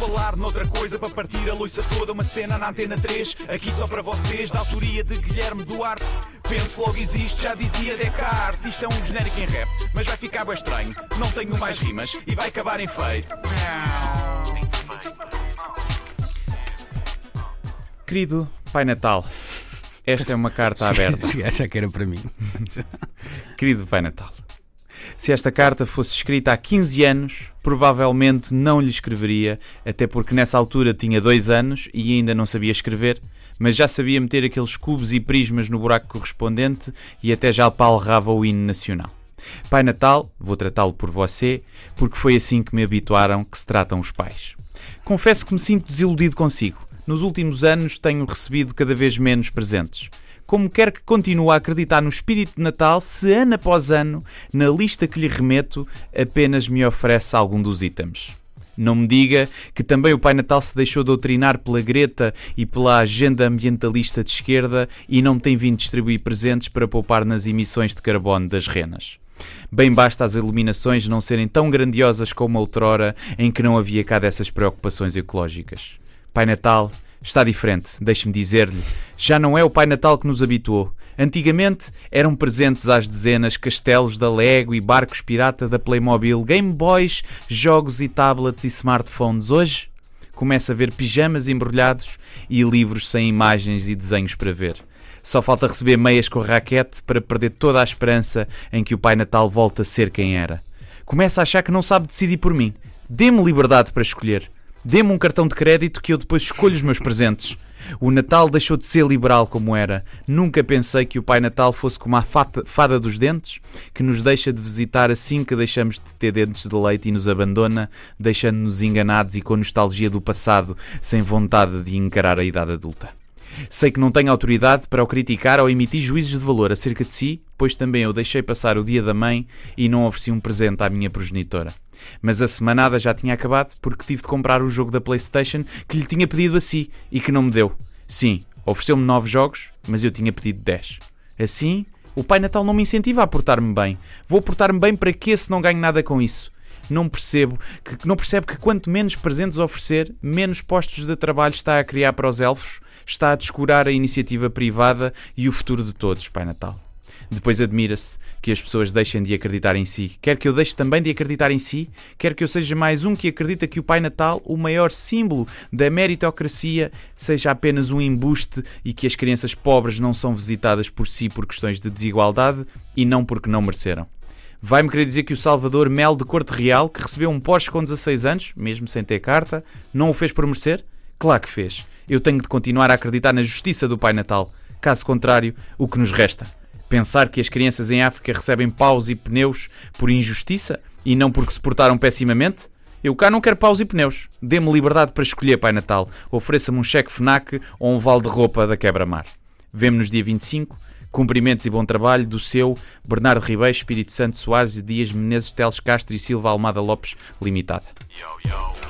falar noutra coisa para partir a loiça toda, uma cena na antena 3, aqui só para vocês, da autoria de Guilherme Duarte. Penso logo existe, já dizia Descartes. Isto é um genérico em rap, mas vai ficar bem estranho. Não tenho mais rimas e vai acabar em feito. Querido Pai Natal, esta é uma carta aberta. Cheguei a achar que era para mim. Querido Pai Natal, se esta carta fosse escrita há 15 anos, provavelmente não lhe escreveria, até porque nessa altura tinha dois anos e ainda não sabia escrever, mas já sabia meter aqueles cubos e prismas no buraco correspondente e até já palrava o hino nacional. Pai Natal, vou tratá-lo por você, porque foi assim que me habituaram que se tratam os pais. Confesso que me sinto desiludido consigo. Nos últimos anos tenho recebido cada vez menos presentes. Como quer que continue a acreditar no espírito de Natal se ano após ano, na lista que lhe remeto, apenas me oferece algum dos itens? Não me diga que também o Pai Natal se deixou doutrinar pela Greta e pela agenda ambientalista de esquerda e não tem vindo distribuir presentes para poupar nas emissões de carbono das renas. Bem basta as iluminações não serem tão grandiosas como outrora em que não havia cá dessas preocupações ecológicas. Pai Natal está diferente, deixe-me dizer-lhe. Já não é o Pai Natal que nos habituou. Antigamente eram presentes às dezenas castelos da Lego e barcos pirata da Playmobil, Game Boys, jogos e tablets e smartphones. Hoje começa a ver pijamas embrulhados e livros sem imagens e desenhos para ver. Só falta receber meias com raquete para perder toda a esperança em que o Pai Natal volte a ser quem era. Começa a achar que não sabe decidir por mim. Dê-me liberdade para escolher. Dê-me um cartão de crédito que eu depois escolho os meus presentes. O Natal deixou de ser liberal como era. Nunca pensei que o Pai Natal fosse como a fada dos dentes, que nos deixa de visitar assim que deixamos de ter dentes de leite e nos abandona, deixando-nos enganados e com nostalgia do passado, sem vontade de encarar a idade adulta. Sei que não tenho autoridade para o criticar ou emitir juízos de valor acerca de si, pois também eu deixei passar o dia da mãe e não ofereci um presente à minha progenitora. Mas a semanada já tinha acabado porque tive de comprar o jogo da PlayStation que lhe tinha pedido a si e que não me deu. Sim, ofereceu-me nove jogos, mas eu tinha pedido dez. Assim, o Pai Natal não me incentiva a portar-me bem. Vou portar-me bem para quê se não ganho nada com isso? Não percebo que não percebe que quanto menos presentes oferecer, menos postos de trabalho está a criar para os elfos, está a descurar a iniciativa privada e o futuro de todos, Pai Natal. Depois admira-se que as pessoas deixem de acreditar em si. Quer que eu deixe também de acreditar em si, quer que eu seja mais um que acredita que o Pai Natal, o maior símbolo da meritocracia, seja apenas um embuste e que as crianças pobres não são visitadas por si por questões de desigualdade e não porque não mereceram. Vai-me querer dizer que o Salvador Mel de Corte Real, que recebeu um Porsche com 16 anos, mesmo sem ter carta, não o fez por merecer? Claro que fez. Eu tenho de continuar a acreditar na justiça do Pai Natal. Caso contrário, o que nos resta? Pensar que as crianças em África recebem paus e pneus por injustiça e não porque se portaram pessimamente? Eu cá não quero paus e pneus. Dê-me liberdade para escolher, Pai Natal. Ofereça-me um cheque FNAC ou um vale de roupa da quebra-mar. Vemo-nos dia 25. Cumprimentos e bom trabalho do seu Bernardo Ribeiro, Espírito Santo Soares e Dias Menezes, Teles Castro e Silva Almada Lopes, Limitada. Yo, yo.